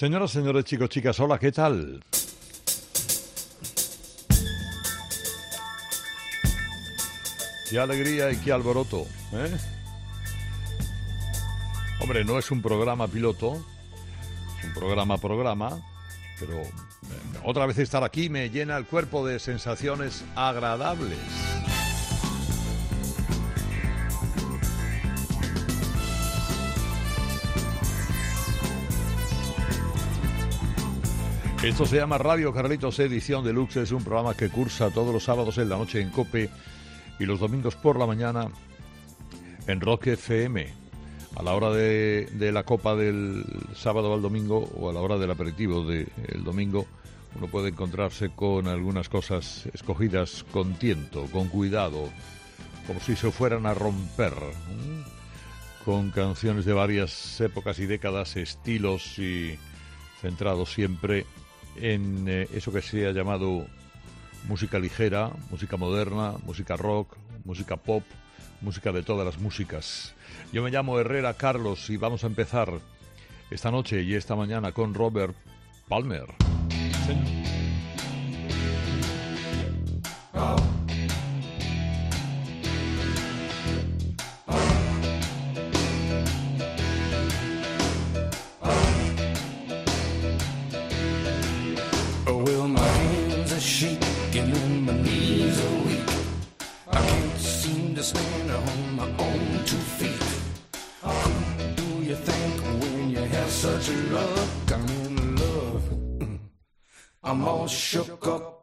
Señoras, señores, chicos, chicas, hola, ¿qué tal? Qué alegría y qué alboroto, ¿eh? Hombre, no es un programa piloto, es un programa programa, pero eh, otra vez estar aquí me llena el cuerpo de sensaciones agradables. Esto se llama Radio Carlitos Edición Deluxe. Es un programa que cursa todos los sábados en la noche en Cope y los domingos por la mañana en Rock FM. A la hora de, la copa del sábado al domingo o a la hora del aperitivo del domingo, uno puede encontrarse con algunas cosas escogidas con tiento, con cuidado, como si se fueran a romper. Con canciones de varias épocas y décadas, estilos y centrados siempre en eh, eso que se ha llamado música ligera, música moderna, música rock, música pop, música de todas las músicas. Yo me llamo Herrera Carlos y vamos a empezar esta noche y esta mañana con Robert Palmer. such love, down in love. Mm. I'm all shook up.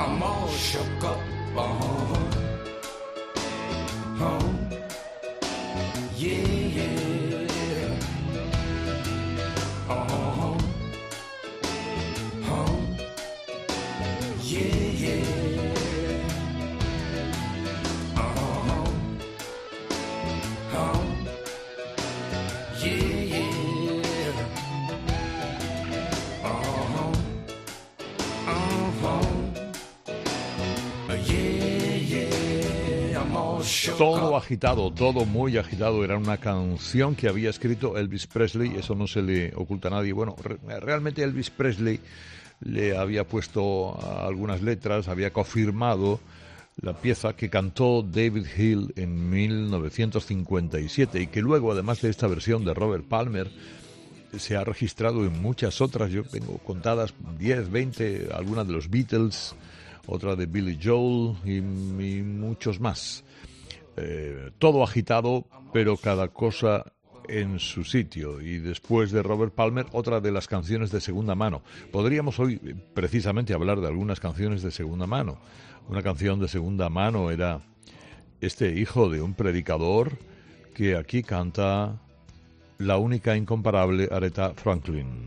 I'm all shook up home. Agitado, todo muy agitado. Era una canción que había escrito Elvis Presley, eso no se le oculta a nadie. Bueno, realmente Elvis Presley le había puesto algunas letras, había confirmado la pieza que cantó David Hill en 1957 y que luego, además de esta versión de Robert Palmer, se ha registrado en muchas otras. Yo tengo contadas 10, 20, algunas de los Beatles, otra de Billy Joel y muchos más. Eh, todo agitado, pero cada cosa en su sitio. Y después de Robert Palmer, otra de las canciones de segunda mano. Podríamos hoy precisamente hablar de algunas canciones de segunda mano. Una canción de segunda mano era este hijo de un predicador que aquí canta la única incomparable Aretha Franklin.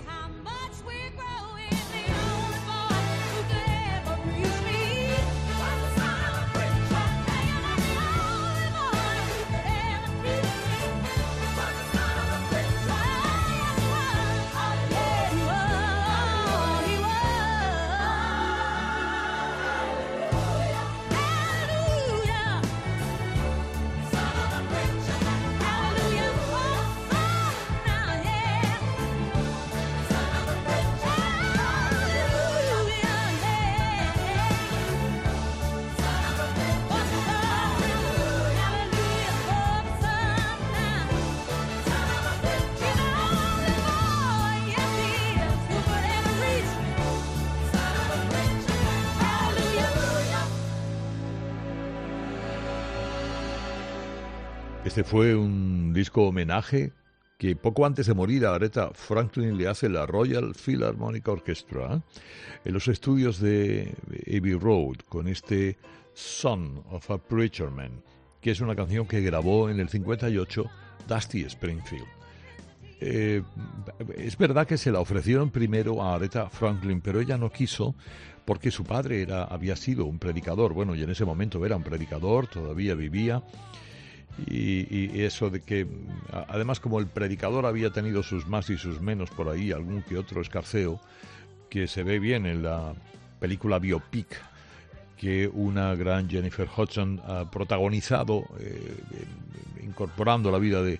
Este fue un disco homenaje que poco antes de morir a Aretha Franklin le hace la Royal Philharmonic Orchestra ¿eh? en los estudios de Abbey Road con este Son of a Preacher Man, que es una canción que grabó en el 58 Dusty Springfield. Eh, es verdad que se la ofrecieron primero a Aretha Franklin, pero ella no quiso porque su padre era, había sido un predicador, bueno, y en ese momento era un predicador, todavía vivía, y, eso de que, además como el predicador había tenido sus más y sus menos por ahí, algún que otro escarceo, que se ve bien en la película Biopic que una gran Jennifer Hudson ha protagonizado, eh, incorporando la vida de,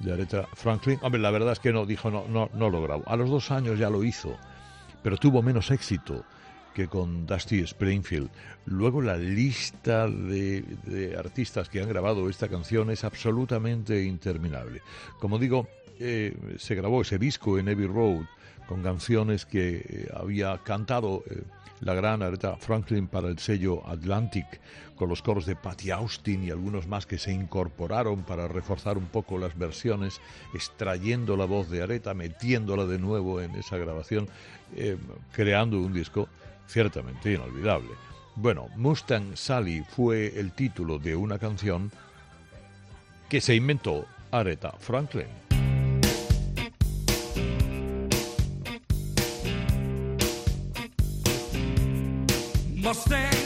de Aretha Franklin. Hombre, la verdad es que no, dijo, no, no, no lo grabo. A los dos años ya lo hizo, pero tuvo menos éxito que con Dusty Springfield. Luego la lista de, artistas que han grabado esta canción es absolutamente interminable. Como digo, eh, se grabó ese disco en Abbey Road con canciones que eh, había cantado eh, la gran Aretha Franklin para el sello Atlantic, con los coros de Patty Austin y algunos más que se incorporaron para reforzar un poco las versiones, extrayendo la voz de Aretha, metiéndola de nuevo en esa grabación, creando un disco ciertamente inolvidable. Bueno, Mustang Sally fue el título de una canción que se inventó Aretha Franklin. Mustang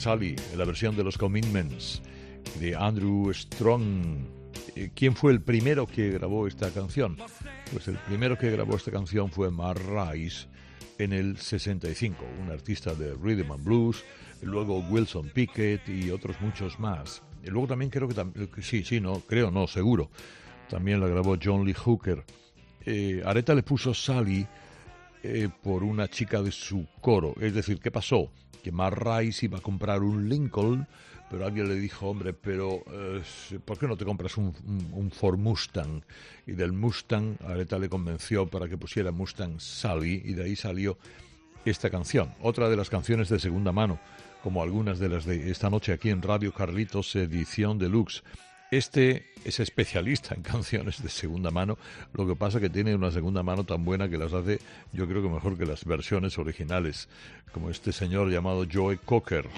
Sally, la versión de los Commitments de Andrew Strong. Eh, ¿Quién fue el primero que grabó esta canción? Pues el primero que grabó esta canción fue Mar Rice en el 65, un artista de rhythm and blues, luego Wilson Pickett y otros muchos más. Y luego también creo que, sí, sí, no, creo, no, seguro. También la grabó John Lee Hooker. Eh, Areta le puso Sally eh, por una chica de su coro. Es decir, ¿qué pasó? Que Mar Rice iba a comprar un Lincoln, pero alguien le dijo, hombre, pero eh, ¿por qué no te compras un, un, Ford Mustang? Y del Mustang, Areta le convenció para que pusiera Mustang Sally, y de ahí salió esta canción. Otra de las canciones de segunda mano, como algunas de las de esta noche aquí en Radio Carlitos, edición deluxe. Este es especialista en canciones de segunda mano, lo que pasa que tiene una segunda mano tan buena que las hace yo creo que mejor que las versiones originales, como este señor llamado Joe Cocker.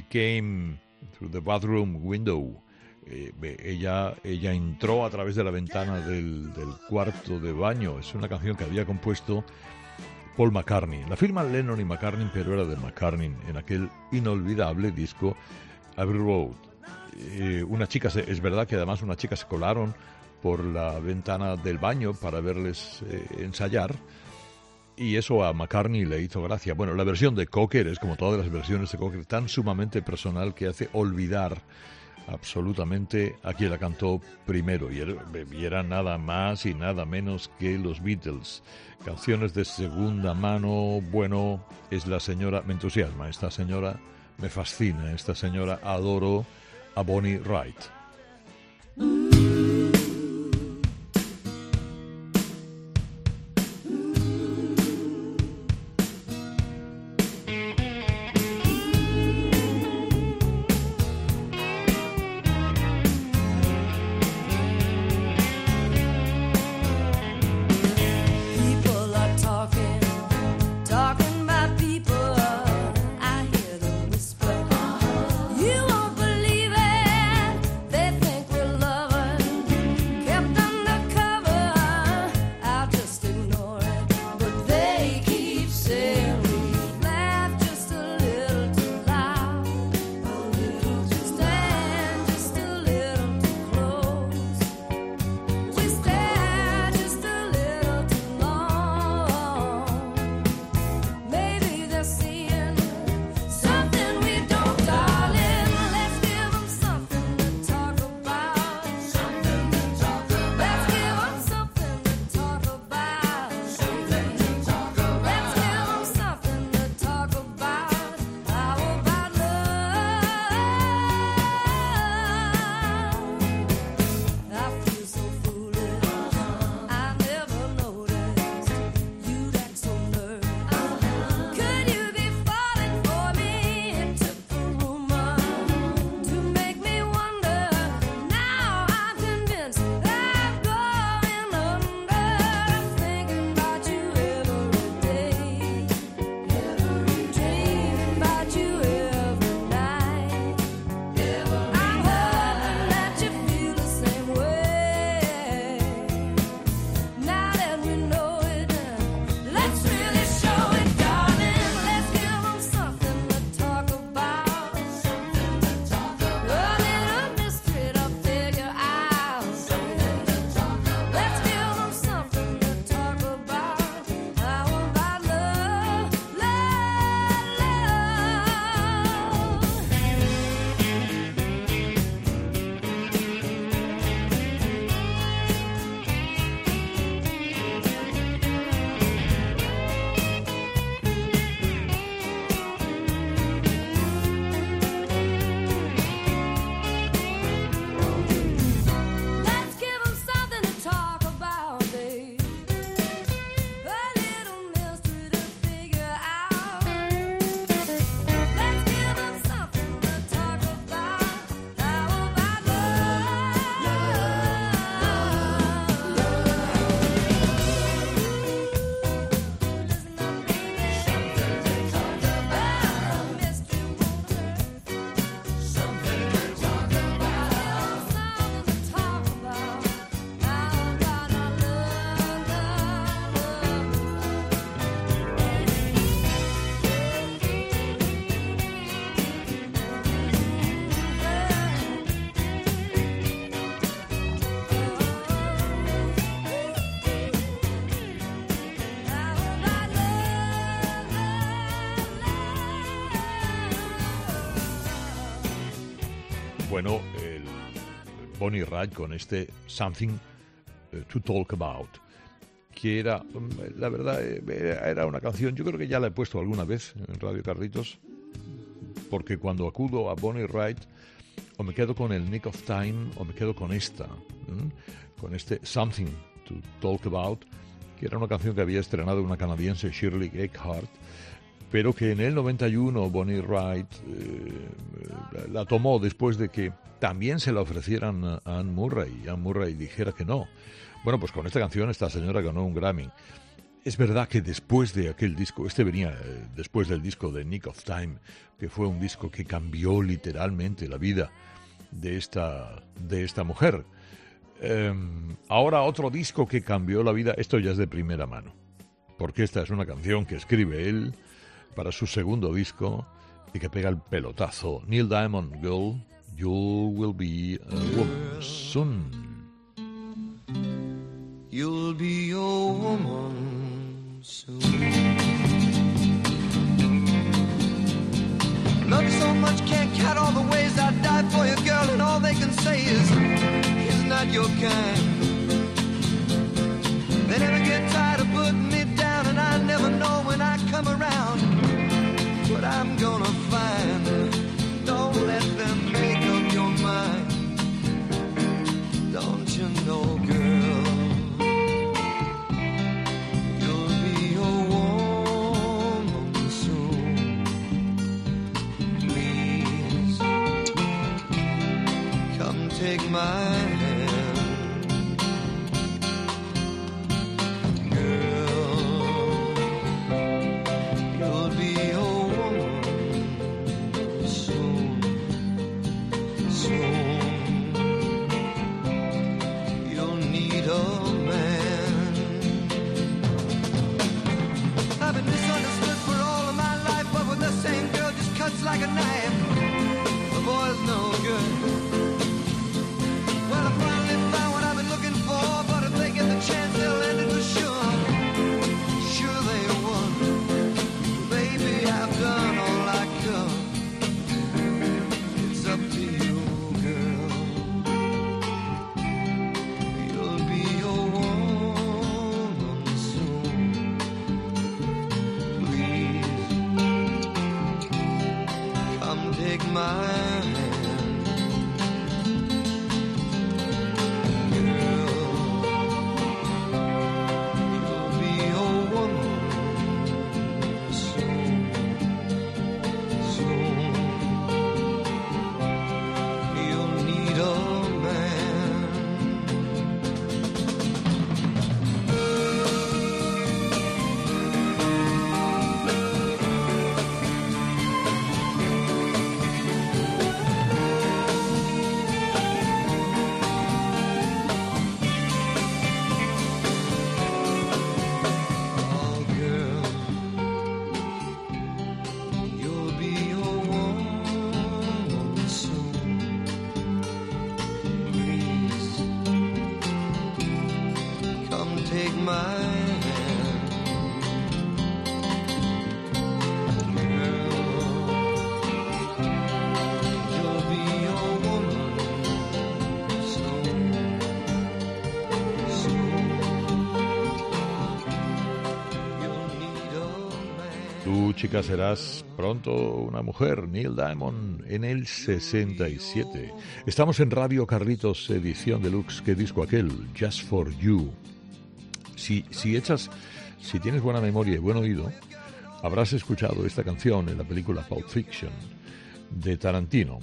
Came through the bathroom window. Eh, ella, ella entró a través de la ventana del, del, cuarto de baño. Es una canción que había compuesto Paul McCartney. La firma Lennon y McCartney, pero era de McCartney en aquel inolvidable disco Abbey Road. Eh, una chica, es verdad que además una chica se colaron por la ventana del baño para verles eh, ensayar y eso a McCartney le hizo gracia. Bueno, la versión de Cocker es como todas las versiones de Cocker, tan sumamente personal que hace olvidar absolutamente a quien la cantó primero y era nada más y nada menos que los Beatles. Canciones de segunda mano, bueno, es la señora, me entusiasma, esta señora me fascina, esta señora adoro a Bonnie Wright. Bonnie Wright con este Something eh, to Talk About, que era, mm, la verdad, eh, era una canción, yo creo que ya la he puesto alguna vez en Radio Carritos, porque cuando acudo a Bonnie Wright, o me quedo con el Nick of Time, o me quedo con esta, con este Something to Talk About, que era una canción que había estrenado una canadiense, Shirley Eckhart, pero que en el 91 Bonnie Wright eh, la tomó después de que también se la ofrecieran a Anne Murray y Anne Murray dijera que no. Bueno, pues con esta canción esta señora ganó un Grammy. Es verdad que después de aquel disco, este venía eh, después del disco de Nick of Time, que fue un disco que cambió literalmente la vida de esta, de esta mujer. Em, ahora otro disco que cambió la vida, esto ya es de primera mano, porque esta es una canción que escribe él, para su segundo disco y que pega el pelotazo. Neil Diamond, Girl, You Will Be a Woman Soon. You'll be a woman soon. Love so much, can't count all the ways I died for you, girl, and all they can say is, he's not your kind. They never get tired of putting me down, and I never know when I come around I'm gonna find. Don't let them make up your mind. Don't you know, girl? You'll be a woman soon. Please come take my chica serás pronto una mujer, Neil Diamond, en el 67. Estamos en Radio Carlitos, edición deluxe, ¿qué disco aquel? Just for You. Si, si echas, si tienes buena memoria y buen oído, habrás escuchado esta canción en la película Pulp Fiction de Tarantino.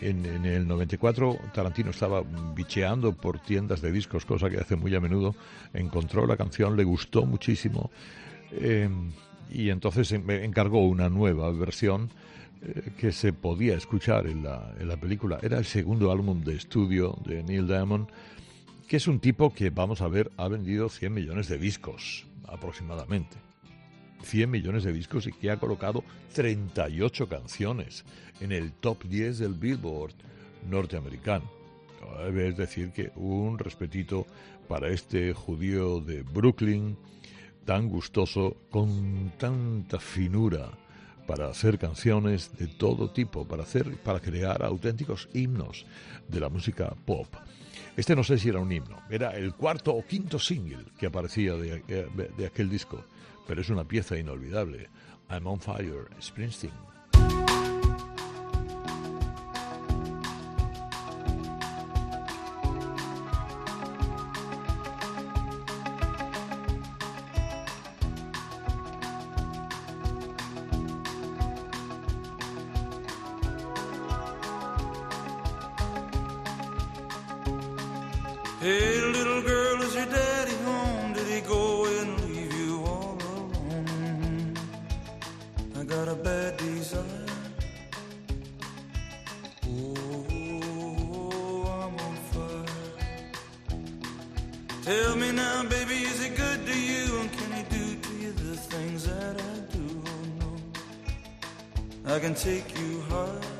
En, en, el 94 Tarantino estaba bicheando por tiendas de discos, cosa que hace muy a menudo. Encontró la canción, le gustó muchísimo. Eh, y entonces me encargó una nueva versión eh, que se podía escuchar en la, en la película. Era el segundo álbum de estudio de Neil Diamond, que es un tipo que, vamos a ver, ha vendido 100 millones de discos aproximadamente. 100 millones de discos y que ha colocado 38 canciones en el top 10 del Billboard norteamericano. Es decir, que un respetito para este judío de Brooklyn, tan gustoso, con tanta finura para hacer canciones de todo tipo, para hacer, para crear auténticos himnos de la música pop. Este no sé si era un himno, era el cuarto o quinto single que aparecía de, de aquel disco, pero es una pieza inolvidable. I'm on fire, Springsteen. I can take you high.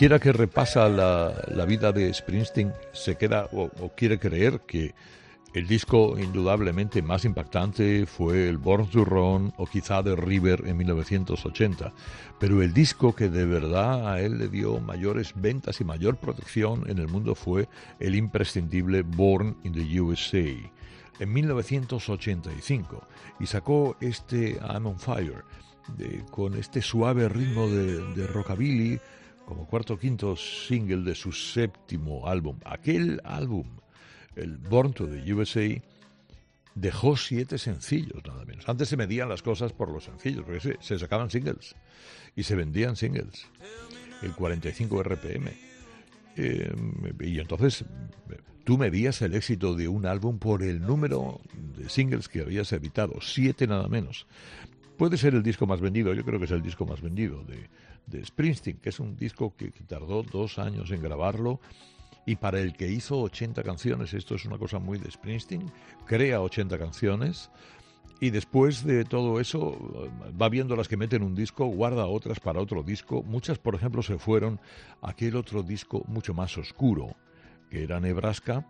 Cualquiera que repasa la, vida de Springsteen se queda o, quiere creer que el disco indudablemente más impactante fue el Born to Run o quizá The River en 1980, pero el disco que de verdad a él le dio mayores ventas y mayor protección en el mundo fue el imprescindible Born in the USA en 1985 y sacó este I'm on Fire con este suave ritmo de rockabilly como cuarto o quinto single de su séptimo álbum. Aquel álbum, el Born to the USA, dejó siete sencillos, nada menos. Antes se medían las cosas por los sencillos, porque se, sacaban singles y se vendían singles. El 45 RPM. Eh, y entonces tú medías el éxito de un álbum por el número de singles que habías editado, siete nada menos. Puede ser el disco más vendido, yo creo que es el disco más vendido de, de Springsteen, que es un disco que, tardó dos años en grabarlo y para el que hizo 80 canciones, esto es una cosa muy de Springsteen, crea 80 canciones y después de todo eso va viendo las que mete en un disco, guarda otras para otro disco. Muchas, por ejemplo, se fueron a aquel otro disco mucho más oscuro, que era Nebraska,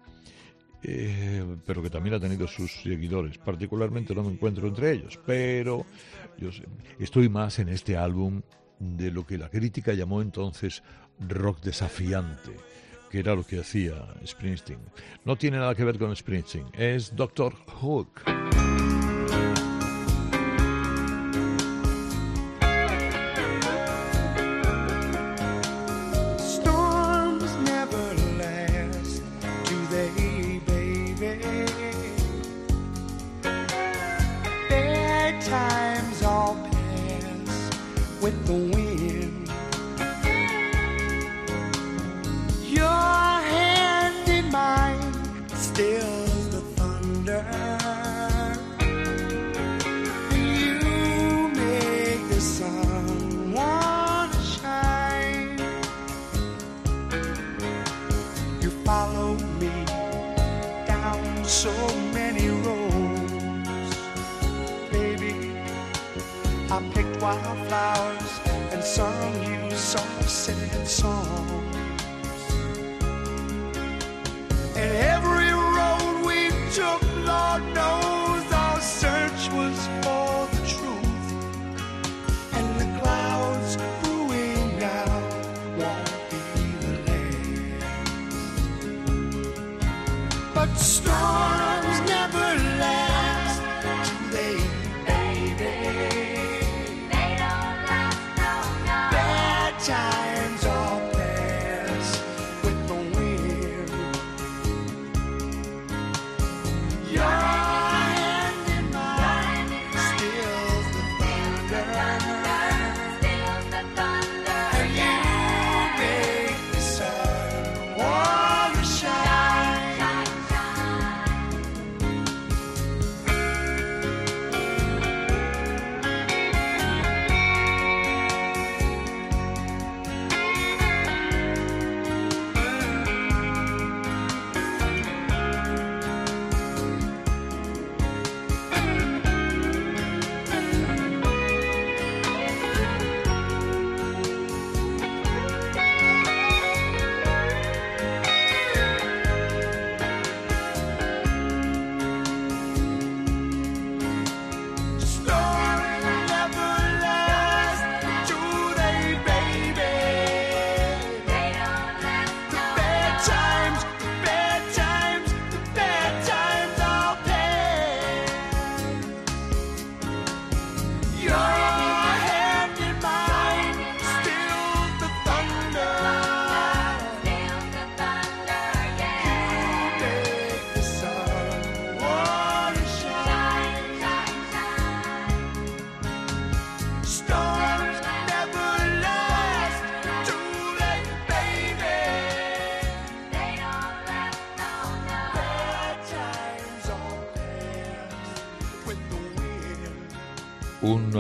eh, pero que también ha tenido sus seguidores. Particularmente no me encuentro entre ellos, pero yo sé- estoy más en este álbum de lo que la crítica llamó entonces rock desafiante, que era lo que hacía Springsteen. No tiene nada que ver con Springsteen, es Doctor Hook. With the wind. wildflowers and sung you soft sad songs. And every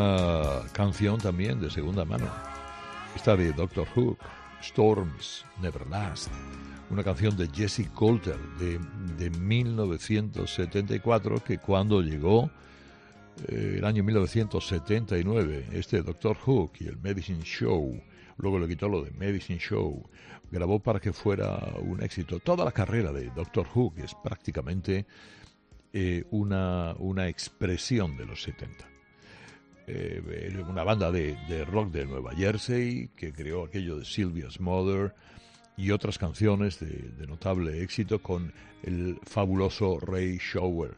Una canción también de segunda mano. Esta de Doctor Hook, Storms Never Last. Una canción de Jesse Coulter de, de 1974 que cuando llegó eh, el año 1979, este Doctor Hook y el Medicine Show, luego le quitó lo de Medicine Show, grabó para que fuera un éxito. Toda la carrera de Doctor Hook es prácticamente eh, una, una expresión de los 70 eh, una banda de, rock de Nueva Jersey que creó aquello de Sylvia's Mother y otras canciones de, notable éxito con el fabuloso Ray Shower,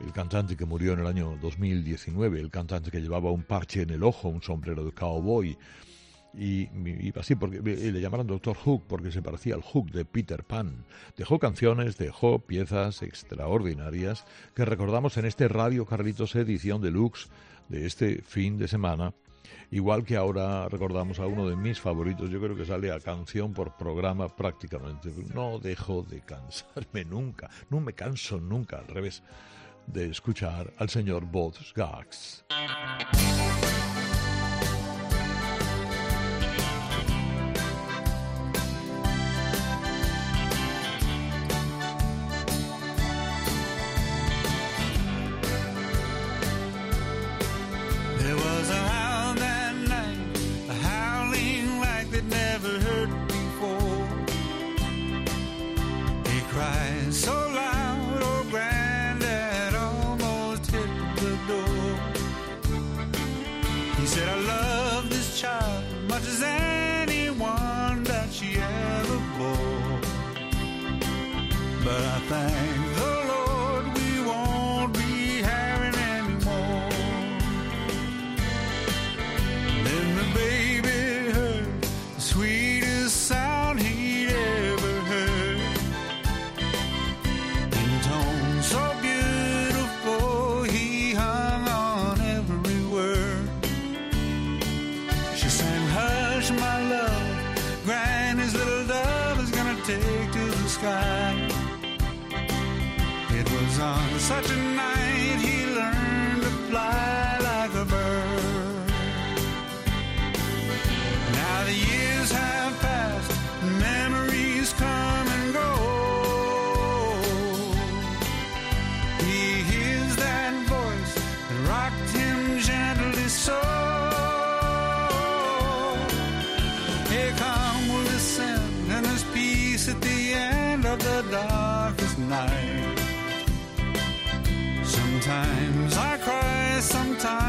el cantante que murió en el año 2019, el cantante que llevaba un parche en el ojo, un sombrero de cowboy. Y, así porque y le llamaron Doctor Hook porque se parecía al Hook de Peter Pan. Dejó canciones, dejó piezas extraordinarias que recordamos en este Radio Carlitos edición deluxe de este fin de semana. Igual que ahora recordamos a uno de mis favoritos, yo creo que sale a canción por programa prácticamente. No dejo de cansarme nunca, no me canso nunca, al revés, de escuchar al señor Bob Gax. On such a night he learned to fly like a bird. Now the years have passed, memories come and go. He hears that voice that rocked him gently so. Here come will descend, and there's peace at the end of the darkest night. Sometimes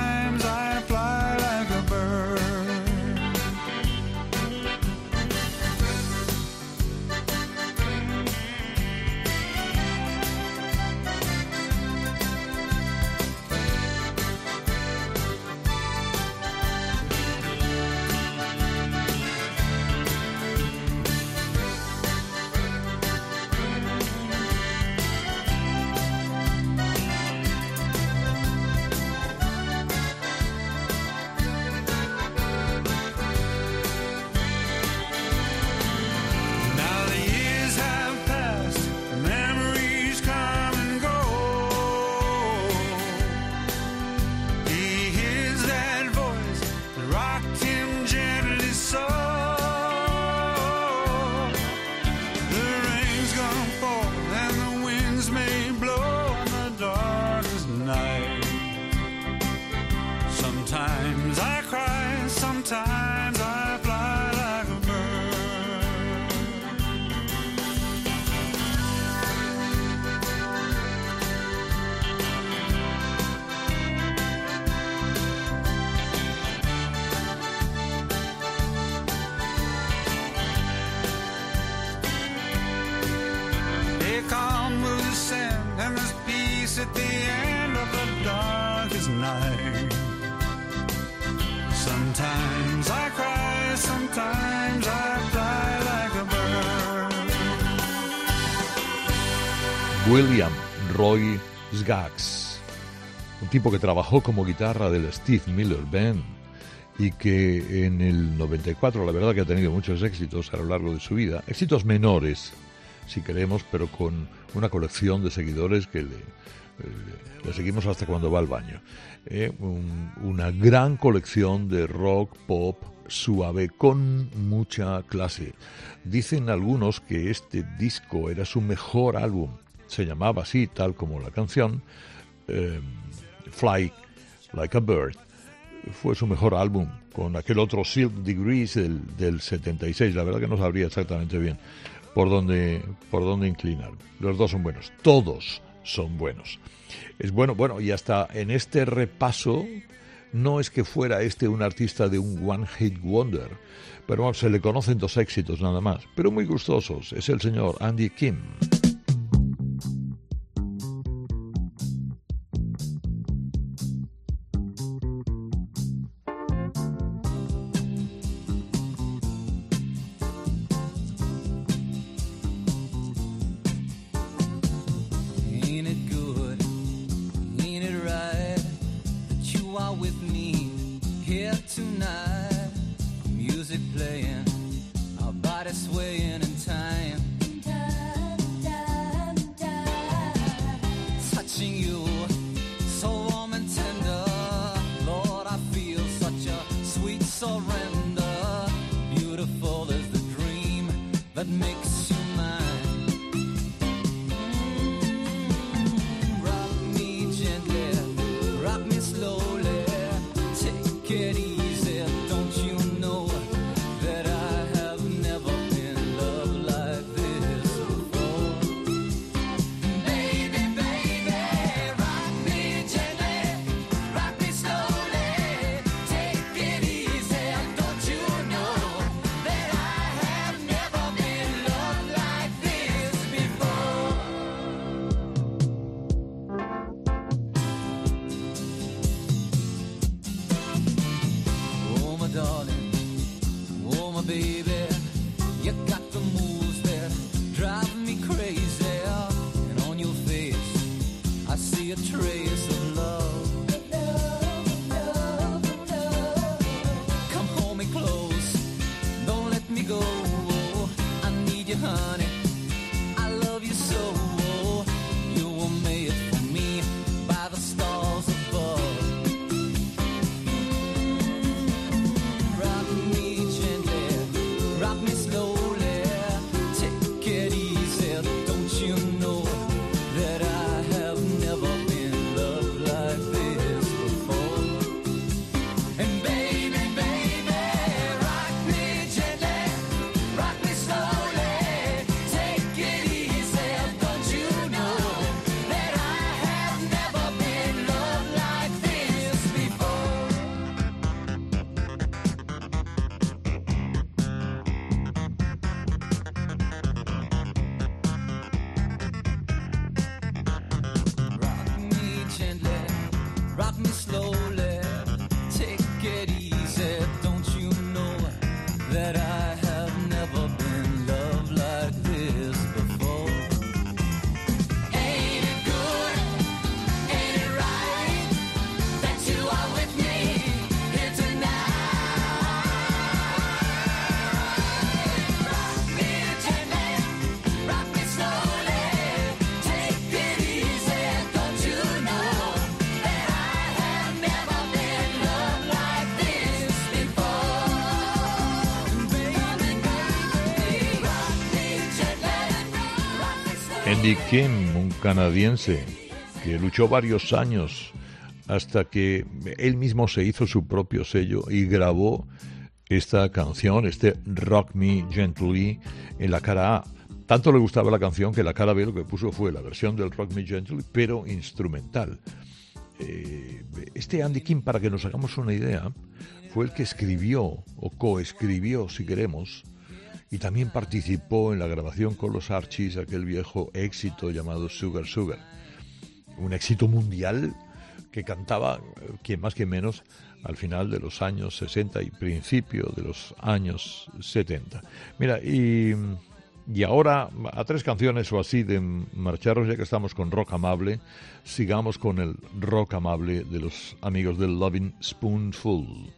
Skaggs, un tipo que trabajó como guitarra del Steve Miller Band y que en el 94 la verdad que ha tenido muchos éxitos a lo largo de su vida, éxitos menores si queremos, pero con una colección de seguidores que le, seguimos hasta cuando va al baño. Eh, un- una gran colección de rock, pop, suave, con mucha clase. Dicen algunos que este disco era su mejor álbum. Se llamaba así, tal como la canción, eh, Fly Like a Bird. Fue su mejor álbum, con aquel otro Silk Degrees del, del 76. La verdad que no sabría exactamente bien por dónde, por dónde inclinar. Los dos son buenos, todos son buenos. Es bueno, bueno, y hasta en este repaso, no es que fuera este un artista de un One Hit Wonder, pero se le conocen dos éxitos nada más, pero muy gustosos. Es el señor Andy Kim. Kim, un canadiense que luchó varios años hasta que él mismo se hizo su propio sello y grabó esta canción, este Rock Me Gently, en la cara A. Tanto le gustaba la canción que la cara B lo que puso fue la versión del Rock Me Gently, pero instrumental. Eh, este Andy Kim, para que nos hagamos una idea, fue el que escribió o coescribió, si queremos, y también participó en la grabación con los Archies aquel viejo éxito llamado Sugar Sugar. Un éxito mundial que cantaba, quien más que menos, al final de los años 60 y principio de los años 70. Mira, y, y ahora a tres canciones o así de marcharos, ya que estamos con rock amable, sigamos con el rock amable de los amigos del Loving Spoonful.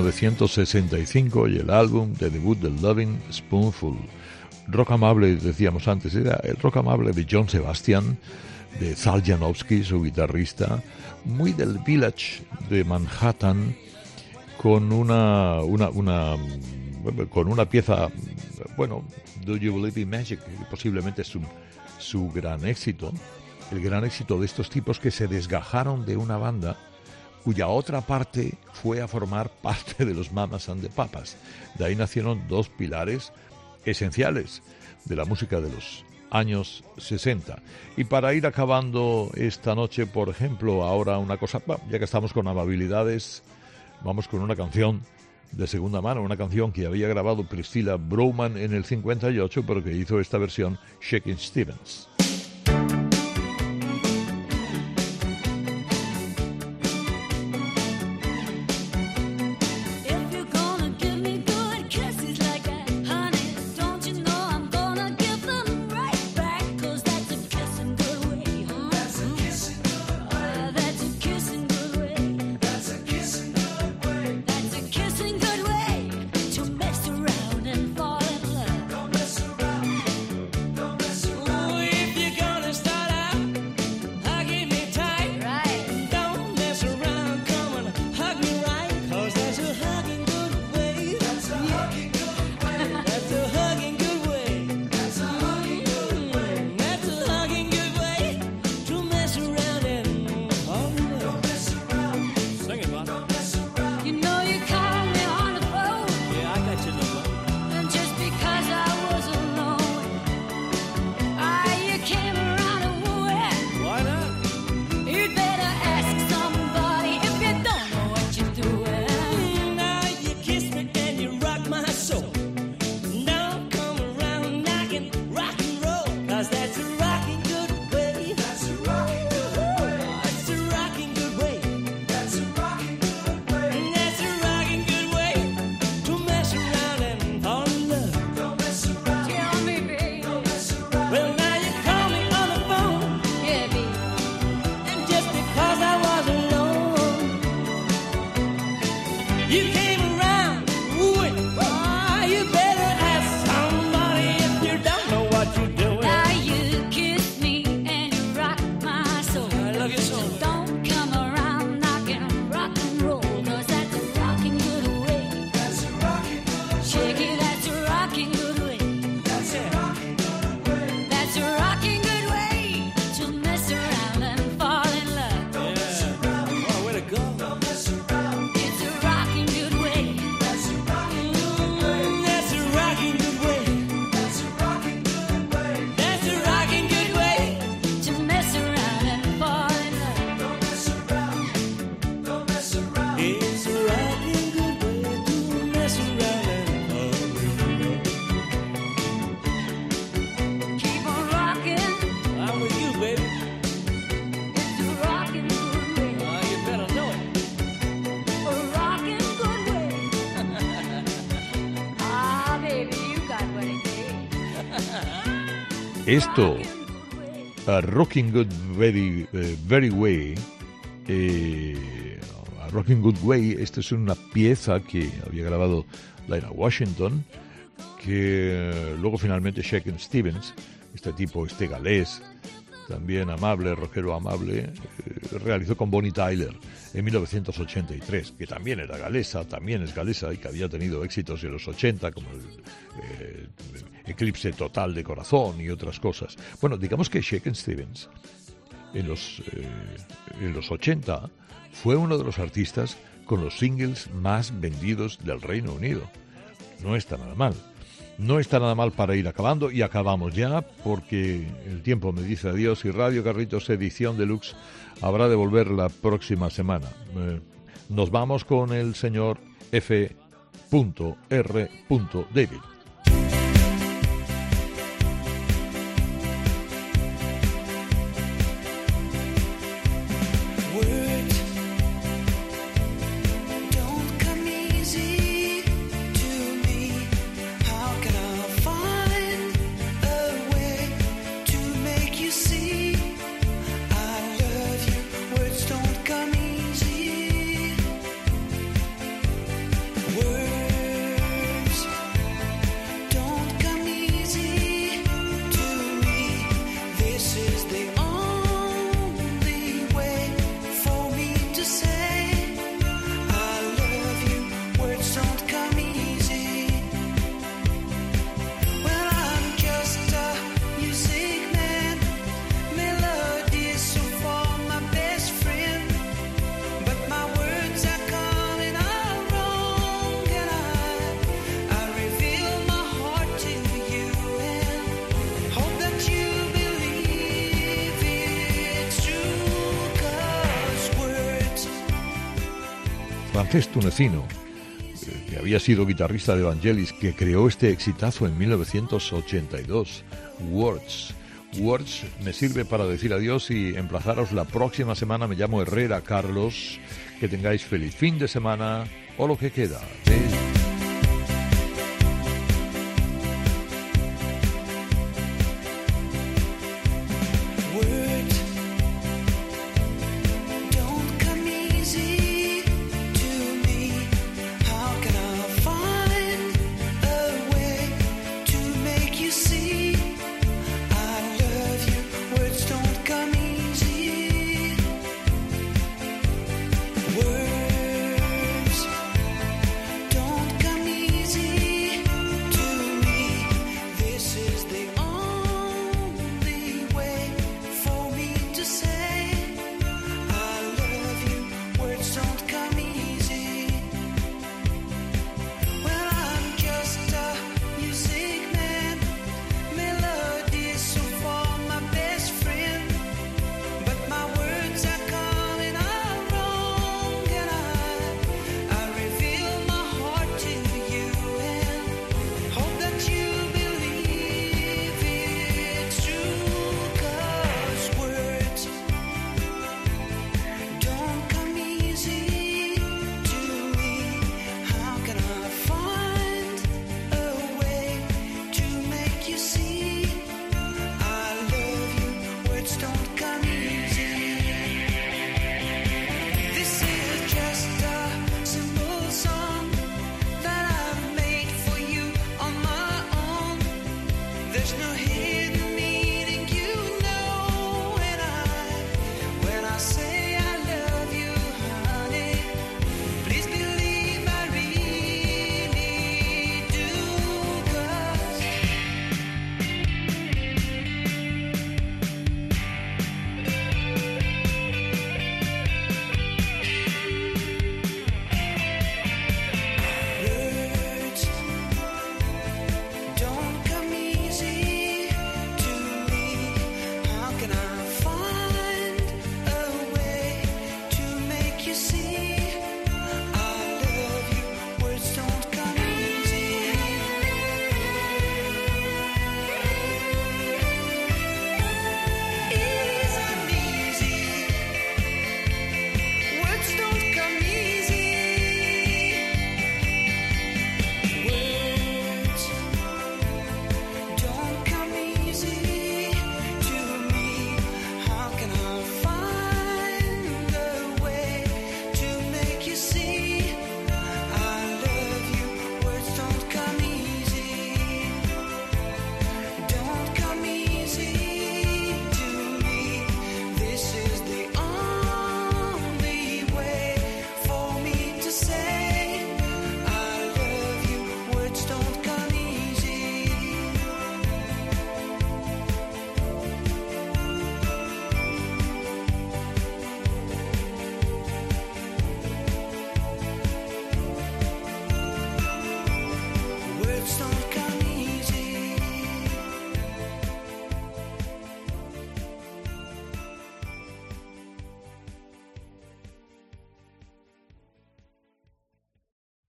1965 y el álbum de debut del Loving Spoonful. Rock amable, decíamos antes, era el rock amable de John Sebastian, de Zal Janowski, su guitarrista, muy del Village de Manhattan, con una, una, una con una pieza, bueno, Do You Believe in Magic, posiblemente es su, su gran éxito, el gran éxito de estos tipos que se desgajaron de una banda cuya otra parte fue a formar parte de los Mamas and the Papas. De ahí nacieron dos pilares esenciales de la música de los años 60. Y para ir acabando esta noche, por ejemplo, ahora una cosa, ya que estamos con amabilidades, vamos con una canción de segunda mano, una canción que había grabado Priscilla Browman en el 58, pero que hizo esta versión Shaking Stevens. Esto, a Rocking Good Very, eh, very Way, eh, a Rocking Good Way, esta es una pieza que había grabado Lyra Washington, que luego finalmente Shaken Stevens, este tipo, este galés, también amable, rockero amable, eh, realizó con Bonnie Tyler en 1983, que también era galesa, también es galesa y que había tenido éxitos en los 80, como el eh, Eclipse Total de Corazón y otras cosas. Bueno, digamos que Shaken Stevens en los, eh, en los 80 fue uno de los artistas con los singles más vendidos del Reino Unido. No está nada mal. No está nada mal para ir acabando y acabamos ya porque el tiempo me dice adiós y Radio Carritos edición deluxe habrá de volver la próxima semana. Eh, nos vamos con el señor F. R. David. Tunecino, que había sido guitarrista de Vangelis, que creó este exitazo en 1982, Words. Words me sirve para decir adiós y emplazaros la próxima semana. Me llamo Herrera Carlos. Que tengáis feliz fin de semana o lo que queda.